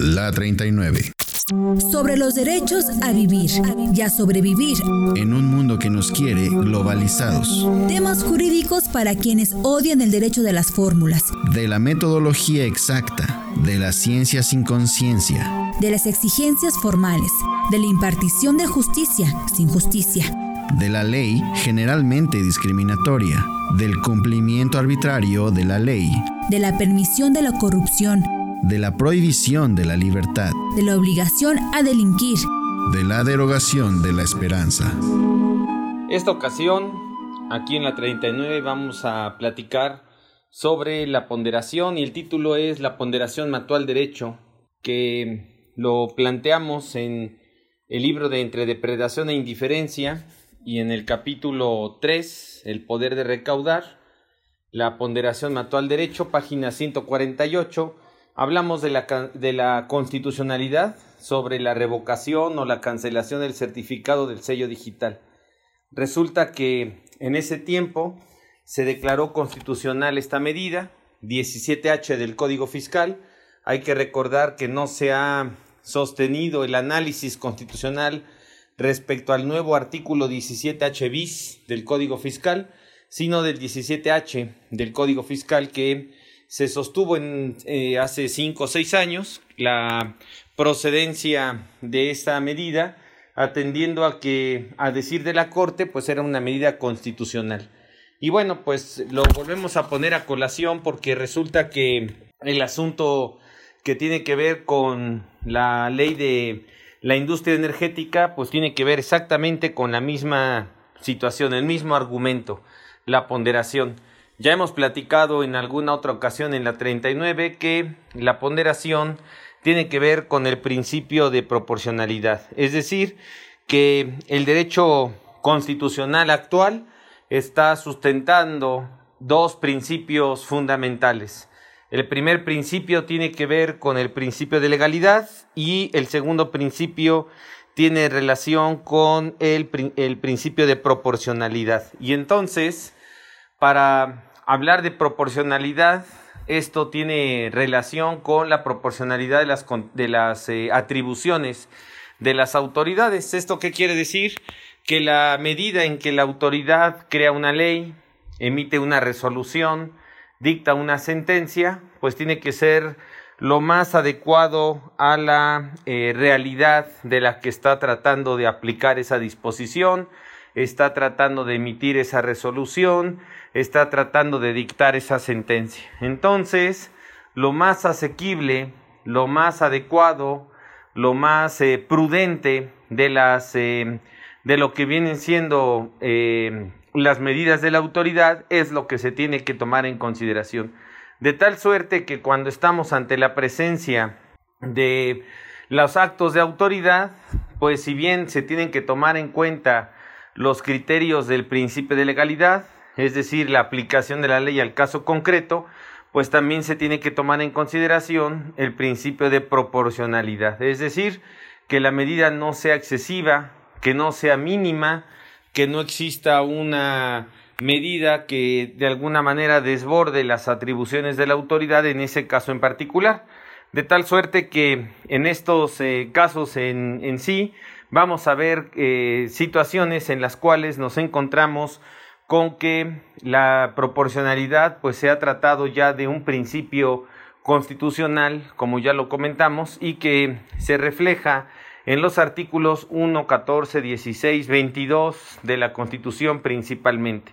La 39. Sobre los derechos a vivir y a sobrevivir. En un mundo que nos quiere globalizados. Temas jurídicos para quienes odian el derecho de las fórmulas. De la metodología exacta. De la ciencia sin conciencia. De las exigencias formales. De la impartición de justicia sin justicia. De la ley generalmente discriminatoria. Del cumplimiento arbitrario de la ley. De la permisión de la corrupción de la prohibición de la libertad, de la obligación a delinquir, de la derogación de la esperanza. Esta ocasión, aquí en la 39, vamos a platicar sobre la ponderación y el título es La ponderación mató al derecho, que lo planteamos en el libro de Entre depredación e indiferencia y en el capítulo 3, El poder de recaudar. La ponderación mató al derecho, página 148 Hablamos de la, de la constitucionalidad sobre la revocación o la cancelación del certificado del sello digital. Resulta que en ese tiempo se declaró constitucional esta medida, 17H del Código Fiscal. Hay que recordar que no se ha sostenido el análisis constitucional respecto al nuevo artículo 17H bis del Código Fiscal, sino del 17H del Código Fiscal que se sostuvo en, eh, hace cinco o seis años la procedencia de esta medida, atendiendo a que, a decir de la Corte, pues era una medida constitucional. Y bueno, pues lo volvemos a poner a colación porque resulta que el asunto que tiene que ver con la ley de la industria energética, pues tiene que ver exactamente con la misma situación, el mismo argumento, la ponderación. Ya hemos platicado en alguna otra ocasión en la 39 que la ponderación tiene que ver con el principio de proporcionalidad, es decir, que el derecho constitucional actual está sustentando dos principios fundamentales. El primer principio tiene que ver con el principio de legalidad y el segundo principio tiene relación con el, el principio de proporcionalidad. Y entonces, para hablar de proporcionalidad, esto tiene relación con la proporcionalidad de las, de las eh, atribuciones de las autoridades. ¿Esto qué quiere decir? Que la medida en que la autoridad crea una ley, emite una resolución, dicta una sentencia, pues tiene que ser lo más adecuado a la eh, realidad de la que está tratando de aplicar esa disposición, está tratando de emitir esa resolución, está tratando de dictar esa sentencia. Entonces, lo más asequible, lo más adecuado, lo más eh, prudente de las eh, de lo que vienen siendo eh, las medidas de la autoridad es lo que se tiene que tomar en consideración. De tal suerte que cuando estamos ante la presencia de los actos de autoridad, pues si bien se tienen que tomar en cuenta los criterios del principio de legalidad, es decir, la aplicación de la ley al caso concreto, pues también se tiene que tomar en consideración el principio de proporcionalidad, es decir, que la medida no sea excesiva, que no sea mínima, que no exista una medida que de alguna manera desborde las atribuciones de la autoridad en ese caso en particular. De tal suerte que en estos eh, casos en, en, sí vamos a ver eh, situaciones en las cuales nos encontramos con que la proporcionalidad pues se ha tratado ya de un principio constitucional, como ya lo comentamos, y que se refleja en los artículos 1, 14, 16, 22 de la Constitución principalmente.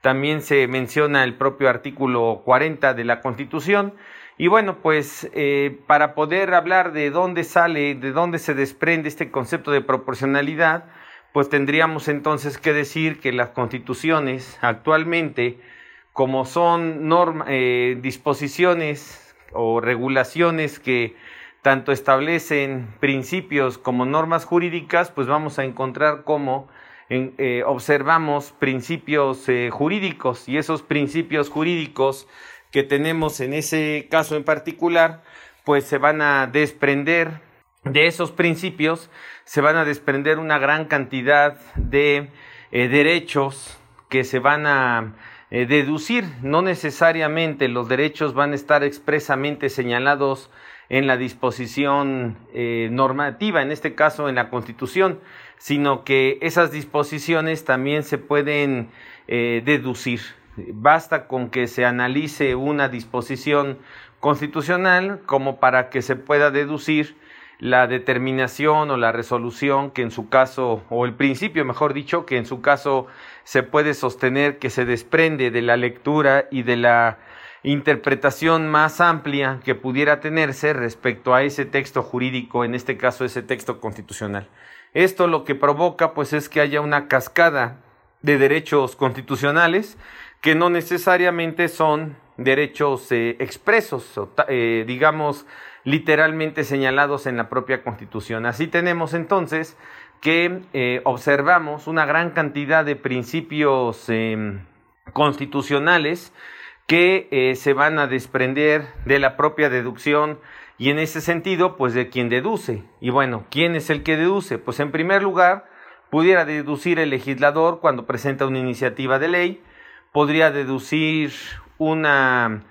También se menciona el propio artículo 40 de la Constitución. Y bueno, pues eh, para poder hablar de dónde sale, de dónde se desprende este concepto de proporcionalidad, pues tendríamos entonces que decir que las constituciones actualmente, como son eh, disposiciones o regulaciones que tanto establecen principios como normas jurídicas, pues vamos a encontrar cómo eh, observamos principios jurídicos. Y esos principios jurídicos que tenemos en ese caso en particular, pues se van a desprender de esos principios se van a desprender una gran cantidad de eh, derechos que se van a eh, deducir. No necesariamente los derechos van a estar expresamente señalados en la disposición eh, normativa, en este caso en la Constitución, sino que esas disposiciones también se pueden deducir. Basta con que se analice una disposición constitucional como para que se pueda deducir la determinación o la resolución que en su caso, o el principio, mejor dicho, que en su caso se puede sostener que se desprende de la lectura y de la interpretación más amplia que pudiera tenerse respecto a ese texto jurídico, en este caso ese texto constitucional. Esto lo que provoca pues es que haya una cascada de derechos constitucionales que no necesariamente son derechos eh, expresos, eh, digamos, literalmente señalados en la propia Constitución. Así tenemos entonces que eh, observamos una gran cantidad de principios em, constitucionales que se van a desprender de la propia deducción y en ese sentido, pues de quien deduce. Y bueno, ¿quién es el que deduce? Pues en primer lugar, pudiera deducir el legislador cuando presenta una iniciativa de ley, podría deducir una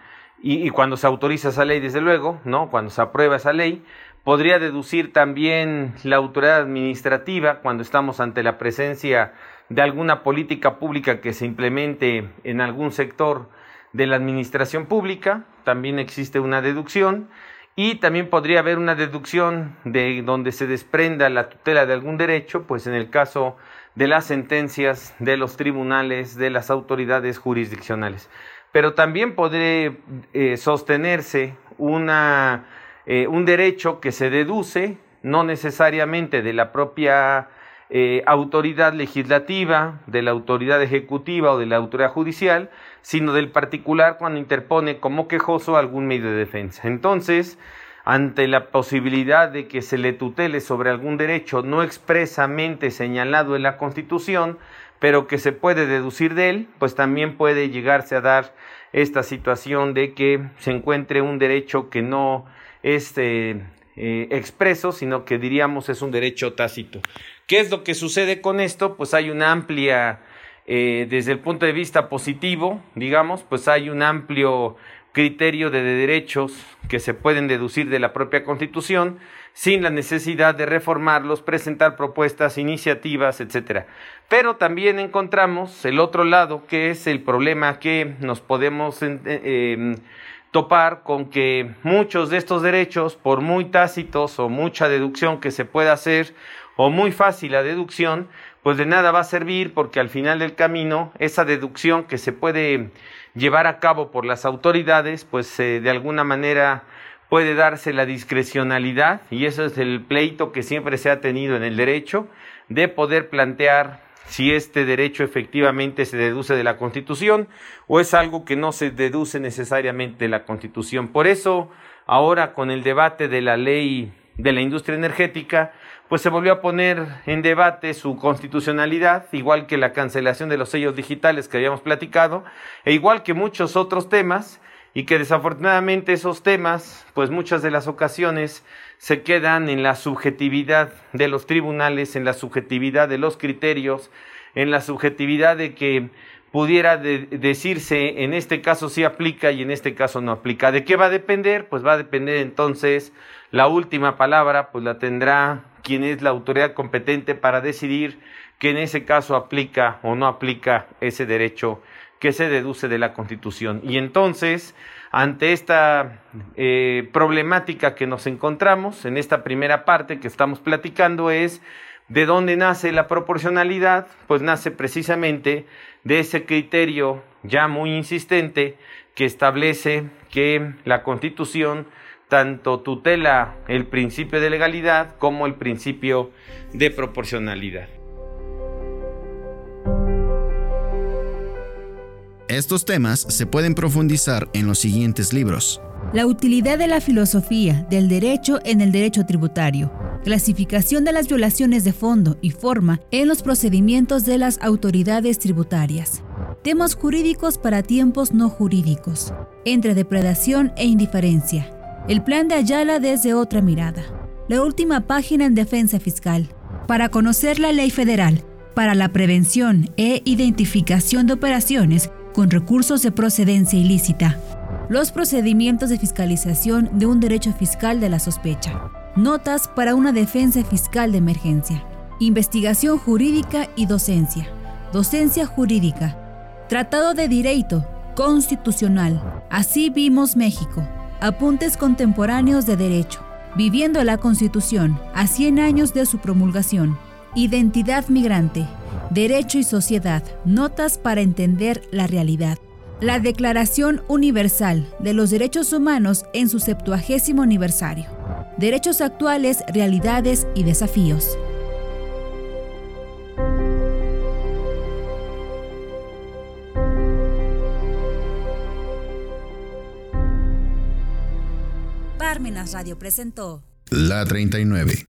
y, cuando se autoriza esa ley, desde luego, ¿no? Cuando se aprueba esa ley, podría deducir también la autoridad administrativa cuando estamos ante la presencia de alguna política pública que se implemente en algún sector de la administración pública, también existe una deducción y también podría haber una deducción de donde se desprenda la tutela de algún derecho, pues en el caso de las sentencias de los tribunales, de las autoridades jurisdiccionales. Pero también podría eh, sostenerse una, eh, un derecho que se deduce no necesariamente de la propia eh, autoridad legislativa, de la autoridad ejecutiva o de la autoridad judicial, sino del particular cuando interpone como quejoso algún medio de defensa. Entonces, ante la posibilidad de que se le tutele sobre algún derecho no expresamente señalado en la Constitución, pero que se puede deducir de él, pues también puede llegarse a dar esta situación de que se encuentre un derecho que no es eh, eh, expreso, sino que diríamos es un derecho tácito. ¿Qué es lo que sucede con esto? Pues hay una amplia, eh, desde el punto de vista positivo, digamos, pues hay un amplio criterio de derechos que se pueden deducir de la propia Constitución sin la necesidad de reformarlos, presentar propuestas, iniciativas, etcétera. Pero también encontramos el otro lado, que es el problema que nos podemos eh, em, topar con que muchos de estos derechos, por muy tácitos o mucha deducción que se pueda hacer, o muy fácil la deducción, pues de nada va a servir porque al final del camino esa deducción que se puede llevar a cabo por las autoridades, pues eh, de alguna manera puede darse la discrecionalidad, y eso es el pleito que siempre se ha tenido en el derecho, de poder plantear si este derecho efectivamente se deduce de la Constitución o es algo que no se deduce necesariamente de la Constitución. Por eso, ahora con el debate de la ley de la industria energética, pues se volvió a poner en debate su constitucionalidad, igual que la cancelación de los sellos digitales que habíamos platicado, e igual que muchos otros temas, y que desafortunadamente esos temas, pues muchas de las ocasiones se quedan en la subjetividad de los tribunales, en la subjetividad de los criterios, en la subjetividad de que pudiera decirse en este caso sí aplica y en este caso no aplica. ¿De qué va a depender? Pues va a depender entonces la última palabra, pues la tendrá quien es la autoridad competente para decidir que en ese caso aplica o no aplica ese derecho que se deduce de la Constitución. Y entonces, ante esta eh, problemática que nos encontramos en esta primera parte que estamos platicando es de dónde nace la proporcionalidad, pues nace precisamente de ese criterio ya muy insistente que establece que la Constitución tanto tutela el principio de legalidad como el principio de proporcionalidad. Estos temas se pueden profundizar en los siguientes libros. La utilidad de la filosofía del derecho en el derecho tributario. Clasificación de las violaciones de fondo y forma en los procedimientos de las autoridades tributarias. Temas jurídicos para tiempos no jurídicos. Entre depredación e indiferencia. El plan de Ayala desde otra mirada. La última página en defensa fiscal. Para conocer la ley federal para la prevención e identificación de operaciones con recursos de procedencia ilícita. Los procedimientos de fiscalización de un derecho fiscal de la sospecha. Notas para una defensa fiscal de emergencia. Investigación jurídica y docencia. Docencia jurídica. Tratado de Derecho Constitucional. Así vimos México. Apuntes contemporáneos de derecho. Viviendo la Constitución a 100 años de su promulgación. Identidad migrante. Derecho y sociedad. Notas para entender la realidad. La Declaración Universal de los Derechos Humanos en su septuagésimo aniversario. Derechos actuales, realidades y desafíos. Parmenas Radio presentó La 39.